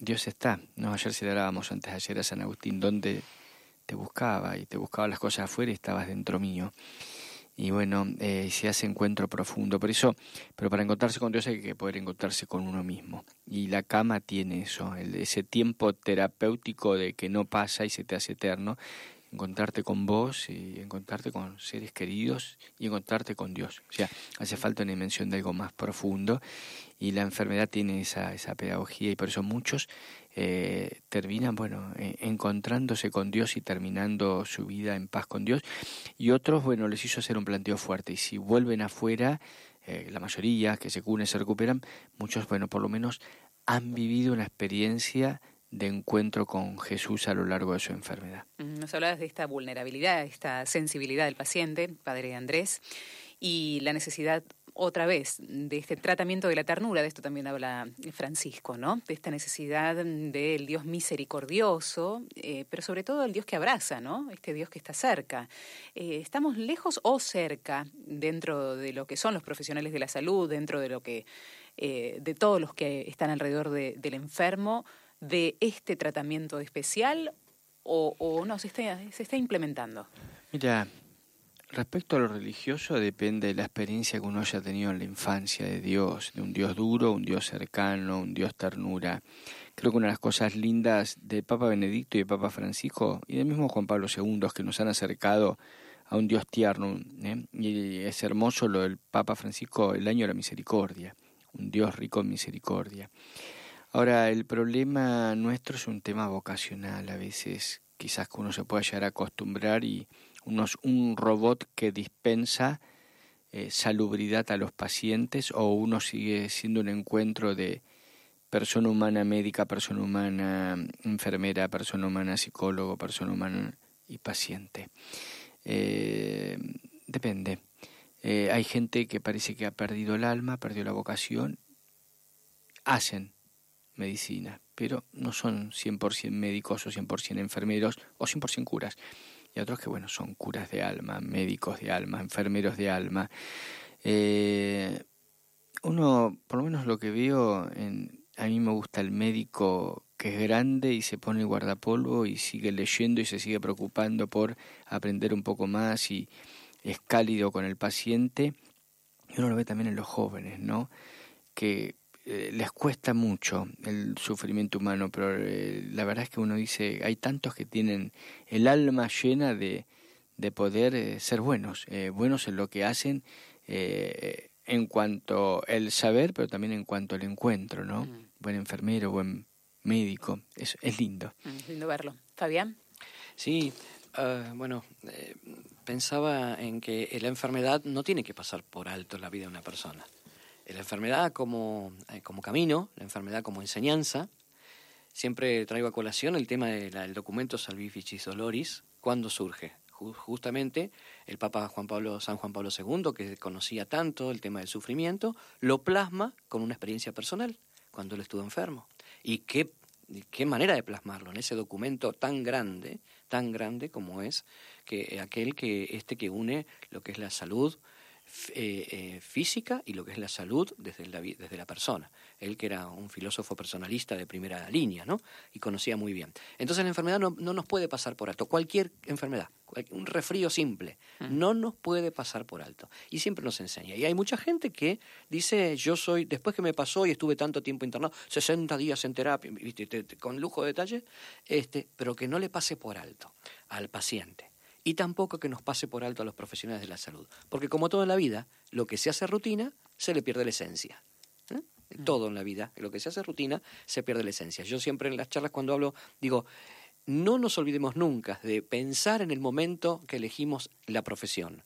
Dios está. No, ayer celebrábamos antes ayer a San Agustín, donde te buscaba y te buscaba las cosas afuera y estabas dentro mío. Y bueno, eh, se hace encuentro profundo. Por eso, pero para encontrarse con Dios hay que poder encontrarse con uno mismo. Y la cama tiene eso, el- ese tiempo terapéutico de que no pasa y se te hace eterno. Encontrarte con vos y encontrarte con seres queridos y encontrarte con Dios. O sea, hace falta una dimensión de algo más profundo y la enfermedad tiene esa, esa pedagogía y por eso muchos eh, terminan, bueno, eh, encontrándose con Dios y terminando su vida en paz con Dios y otros, bueno, les hizo hacer un planteo fuerte y si vuelven afuera, eh, la mayoría que se curen, se recuperan, muchos, bueno, por lo menos han vivido una experiencia de encuentro con Jesús a lo largo de su enfermedad. Mm, Nos hablabas de esta vulnerabilidad, esta sensibilidad del paciente, padre Andrés, y la necesidad otra vez de este tratamiento de la ternura, de esto también habla Francisco, ¿no? De esta necesidad del Dios misericordioso, eh, pero sobre todo el Dios que abraza, ¿no? Este Dios que está cerca. Eh, ¿Estamos lejos o cerca dentro de lo que son los profesionales de la salud, dentro de lo que, eh, de todos los que están alrededor de- del enfermo, de este tratamiento especial o, no se está, se está implementando? Mira, respecto a lo religioso depende de la experiencia que uno haya tenido en la infancia de Dios, de un Dios duro, un Dios cercano, un Dios ternura. Creo que una de las cosas lindas del Papa Benedicto y del Papa Francisco y del mismo Juan Pablo II es que nos han acercado a un Dios tierno. ¿eh? Y es hermoso lo del Papa Francisco, el año de la misericordia, un Dios rico en misericordia. Ahora, el problema nuestro es un tema vocacional. A veces quizás que uno se pueda llegar a acostumbrar y uno es un robot que dispensa eh, salubridad a los pacientes o uno sigue siendo un encuentro de persona humana médica, persona humana enfermera, persona humana psicólogo, persona humana y paciente. Eh, depende. Eh, hay gente que parece que ha perdido el alma, perdió la vocación, hacen medicina, pero no son 100% médicos o 100% enfermeros o 100% curas. Y otros que, bueno, son curas de alma, médicos de alma, enfermeros de alma. Eh, uno, por lo menos lo que veo, a mí me gusta el médico que es grande y se pone el guardapolvo y sigue leyendo y se sigue preocupando por aprender un poco más y es cálido con el paciente. Y uno lo ve también en los jóvenes, ¿no? Que eh, les cuesta mucho el sufrimiento humano, pero eh, la verdad es que uno dice, hay tantos que tienen el alma llena de, de poder eh, ser buenos, eh, buenos en lo que hacen eh, en cuanto el saber, pero también en cuanto al encuentro, ¿no? Mm. Buen enfermero, buen médico, es, es lindo. Mm, Es lindo verlo. Fabián. Sí, ah, bueno, eh, pensaba en que la enfermedad no tiene que pasar por alto en la vida de una persona. La enfermedad como, eh, como camino, la enfermedad como enseñanza. Siempre traigo a colación el tema del documento Salvificis Doloris. ¿Cuándo surge? Ju- justamente el Papa Juan Pablo, San Juan Pablo II, que conocía tanto el tema del sufrimiento, lo plasma con una experiencia personal, cuando él estuvo enfermo. Y qué, qué manera de plasmarlo en ese documento tan grande, tan grande como es que aquel que este que une lo que es la salud eh, eh, física y lo que es la salud desde la, desde la persona. Él que era un filósofo personalista de primera línea, ¿no? Y conocía muy bien. Entonces la enfermedad no, no nos puede pasar por alto. Cualquier enfermedad, un resfrío simple, no nos puede pasar por alto. Y siempre nos enseña. Y hay mucha gente que dice, yo soy, después que me pasó y estuve tanto tiempo internado, 60 días en terapia, con lujo de detalle, este, pero que no le pase por alto al paciente y tampoco que nos pase por alto a los profesionales de la salud. Porque como todo en la vida, lo que se hace rutina, se le pierde la esencia. ¿eh? Todo en la vida, lo que se hace rutina, se pierde la esencia. Yo siempre en las charlas cuando hablo digo, no nos olvidemos nunca de pensar en el momento que elegimos la profesión.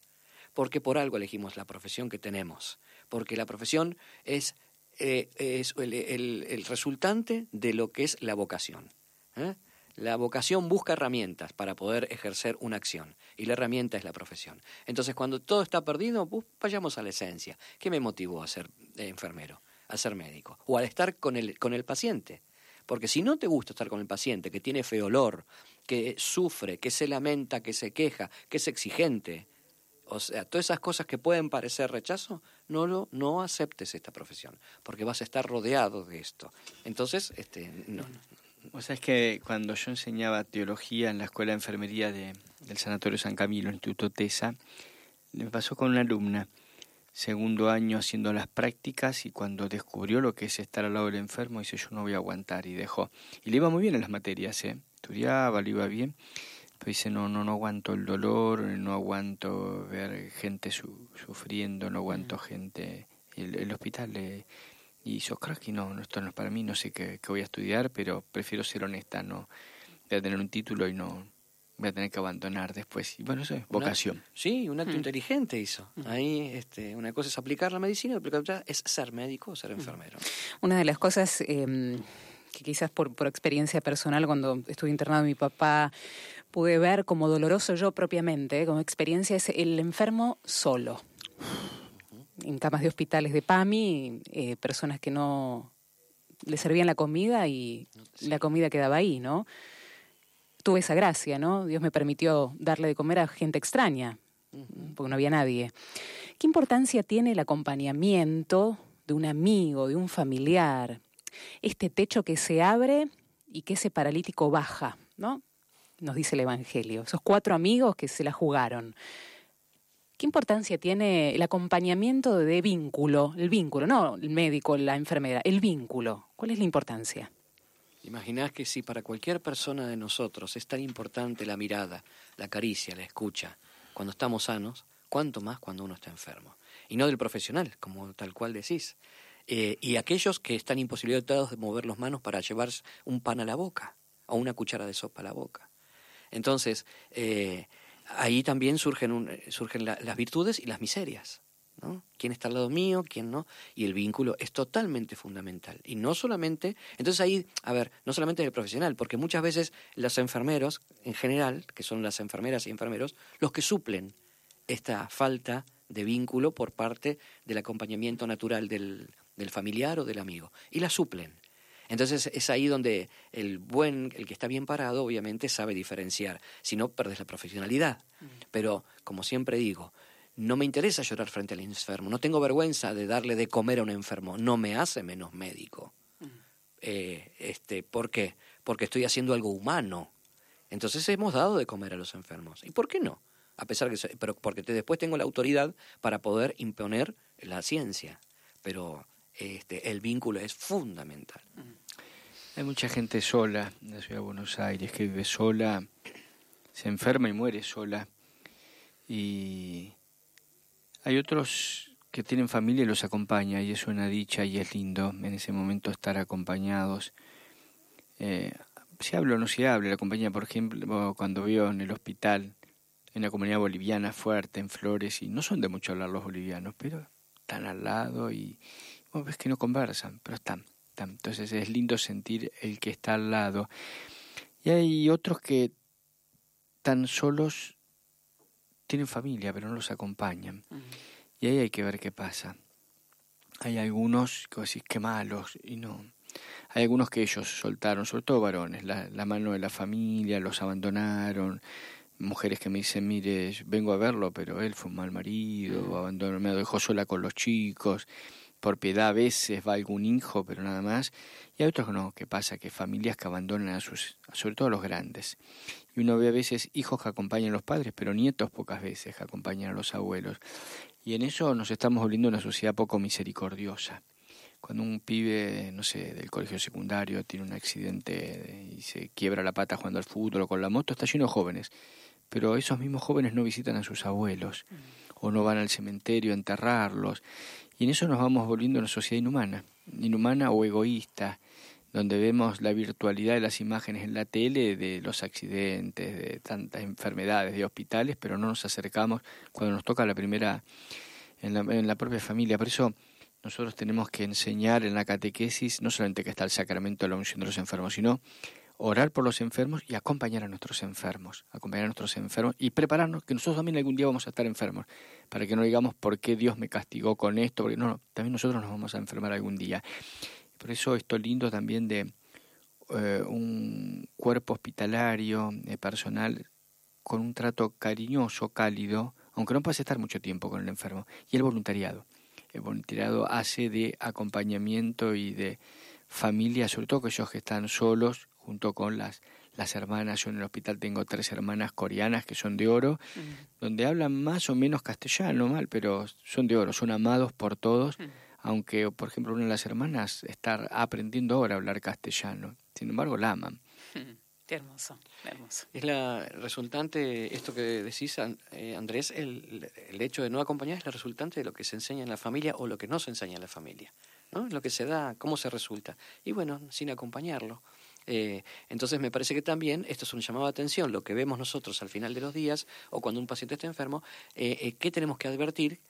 Porque por algo elegimos la profesión que tenemos. Porque la profesión es, eh, es el, el- el resultante de lo que es la vocación. ¿eh? La vocación busca herramientas para poder ejercer una acción y la herramienta es la profesión. Entonces, cuando todo está perdido, vayamos a la esencia. ¿Qué me motivó a ser eh, enfermero, a ser médico o al estar con el, con el paciente? Porque si no te gusta estar con el paciente que tiene feo olor, que sufre, que se lamenta, que se queja, que es exigente, o sea, todas esas cosas que pueden parecer rechazo, no lo, no aceptes esta profesión, porque vas a estar rodeado de esto. Entonces, este, no, O sea, es que cuando yo enseñaba teología en la escuela de enfermería de- del Sanatorio San Camilo, el Instituto TESA, me pasó con una alumna, segundo año haciendo las prácticas y cuando descubrió lo que es estar al lado del enfermo, dice yo no voy a aguantar y dejó. Y le iba muy bien en las materias, ¿eh? estudiaba, le iba bien, pero dice no, no, no aguanto el dolor, no aguanto ver gente su- sufriendo, no aguanto gente... El, el hospital le, y yo creo que no, no, esto no es para mí, no sé qué, qué voy a estudiar, pero prefiero ser honesta, no voy a tener un título y no voy a tener que abandonar después. Y bueno, eso es vocación. Sí, un acto Mm. inteligente hizo. Ahí este, una cosa es aplicar la medicina, otra cosa es ser médico o ser enfermero. Una de las cosas eh, que quizás por, por experiencia personal, cuando estuve internado mi papá, pude ver como doloroso yo propiamente, como experiencia, es el enfermo solo. En camas de hospitales de PAMI, eh, personas que no le servían la comida y la comida quedaba ahí, ¿no? Tuve esa gracia, ¿no? Dios me permitió darle de comer a gente extraña, porque no había nadie. ¿Qué importancia tiene el acompañamiento de un amigo, de un familiar? Este techo que se abre y que ese paralítico baja, ¿no? Nos dice el Evangelio. Esos cuatro amigos que se la jugaron. ¿Qué importancia tiene el acompañamiento de vínculo? El vínculo, no el médico, la enfermera, el vínculo. ¿Cuál es la importancia? Imaginás que si para cualquier persona de nosotros es tan importante la mirada, la caricia, la escucha, cuando estamos sanos, cuánto más cuando uno está enfermo. Y no del profesional, como tal cual decís. Eh, y aquellos que están imposibilitados de mover las manos para llevar un pan a la boca o una cuchara de sopa a la boca. Entonces, eh, ahí también surgen, un- eh, surgen la- las virtudes y las miserias. ¿no? ¿Quién está al lado mío? ¿Quién no? Y el vínculo es totalmente fundamental. Y no solamente, entonces ahí, a ver, no solamente del profesional, porque muchas veces los enfermeros, en general, que son las enfermeras y enfermeros, los que suplen esta falta de vínculo por parte del acompañamiento natural del, del familiar o del amigo. Y la suplen. Entonces es ahí donde el buen, el que está bien parado, obviamente sabe diferenciar. Si no, perdes la profesionalidad. Pero, como siempre digo, no me interesa llorar frente al enfermo. No tengo vergüenza de darle de comer a un enfermo. No me hace menos médico. Eh, este, ¿Por qué? Porque estoy haciendo algo humano. Entonces hemos dado de comer a los enfermos. ¿Y por qué no? A pesar que, pero porque te- después tengo la autoridad para poder imponer la ciencia. Pero este, el vínculo es fundamental. Hay mucha gente sola en la ciudad de Buenos Aires que vive sola, se enferma y muere sola. Y hay otros que tienen familia y los acompaña y es una dicha y es lindo en ese momento estar acompañados. Eh, se habla o no se habla, la compañía, por ejemplo, cuando veo en el hospital, en una comunidad boliviana fuerte, en Flores, y no son de mucho hablar los bolivianos, pero están al lado y vos ves que no conversan, pero están, Entonces es lindo sentir el que está al lado. Y hay otros que tan solos tienen familia, pero no los acompañan. Y ahí hay que ver qué pasa. Hay algunos que decís, qué malos, y no. Hay algunos que ellos soltaron, sobre todo varones, la, la mano de la familia, los abandonaron. Mujeres que me dicen, mire, vengo a verlo, pero él fue un mal marido, abandonó, me dejó sola con los chicos. Por piedad a veces va algún hijo, pero nada más. Y hay otros no, que pasa que familias que abandonan a sus, sobre todo a los grandes. Y uno ve a veces hijos que acompañan a los padres, pero nietos pocas veces que acompañan a los abuelos. Y en eso nos estamos volviendo una sociedad poco misericordiosa. Cuando un pibe, no sé, del colegio secundario tiene un accidente y se quiebra la pata jugando al fútbol o con la moto, está lleno de jóvenes. Pero esos mismos jóvenes no visitan a sus abuelos o no van al cementerio a enterrarlos. Y en eso nos vamos volviendo una sociedad inhumana, inhumana o egoísta, donde vemos la virtualidad de las imágenes en la tele de los accidentes, de tantas enfermedades, de hospitales, pero no nos acercamos cuando nos toca la primera en la, en la propia familia. Por eso nosotros tenemos que enseñar en la catequesis no solamente que está el sacramento de la unción de los enfermos, sino orar por los enfermos y acompañar a nuestros enfermos, acompañar a nuestros enfermos y prepararnos, que nosotros también algún día vamos a estar enfermos, para que no digamos por qué Dios me castigó con esto, porque no, no también nosotros nos vamos a enfermar algún día. Por eso esto lindo también de eh, un cuerpo hospitalario, eh, personal, con un trato cariñoso, cálido, aunque no puedas estar mucho tiempo con el enfermo, y el voluntariado. El voluntariado hace de acompañamiento y de familia, sobre todo aquellos que están solos, junto con las, las hermanas. Yo en el hospital tengo tres hermanas coreanas que son de oro, donde hablan más o menos castellano, mal, pero son de oro, son amados por todos, aunque, por ejemplo, una de las hermanas está aprendiendo ahora a hablar castellano. Sin embargo, la aman. Qué hermoso, qué hermoso. Es la resultante, esto que decís, An- eh, Andrés, el, el hecho de no acompañar es la resultante de lo que se enseña en la familia o lo que no se enseña en la familia, ¿no? Lo que se da, cómo se resulta. Y bueno, sin acompañarlo. Eh, entonces me parece que también esto es un llamado de atención, lo que vemos nosotros al final de los días o cuando un paciente está enfermo, eh, eh, ¿qué tenemos que advertir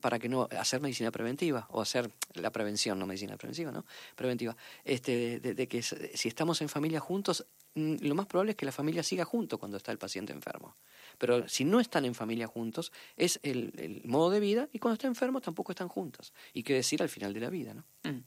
para que no hacer medicina preventiva o hacer la prevención, no medicina preventiva, ¿no? Preventiva. Este, de, de que s- si estamos en familia juntos, mm, lo más probable es que la familia siga junto cuando está el paciente enfermo. Pero si no están en familia juntos, es el, el modo de vida y cuando están enfermos tampoco están juntos. Y qué decir al final de la vida, ¿no? Mm.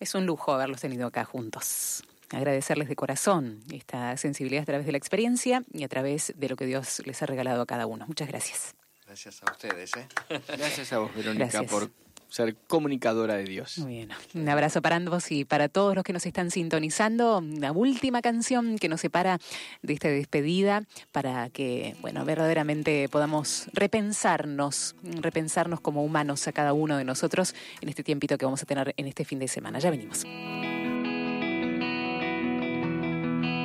Es un lujo haberlos tenido acá juntos. Agradecerles de corazón esta sensibilidad a través de la experiencia y a través de lo que Dios les ha regalado a cada uno. Muchas gracias. Gracias a ustedes, ¿eh? Gracias a vos, Verónica, Gracias. por ser comunicadora de Dios. Muy bien. Un abrazo para ambos y para todos los que nos están sintonizando. La última canción que nos separa de esta despedida para que, bueno, verdaderamente podamos repensarnos, repensarnos como humanos a cada uno de nosotros en este tiempito que vamos a tener en este fin de semana. Ya venimos.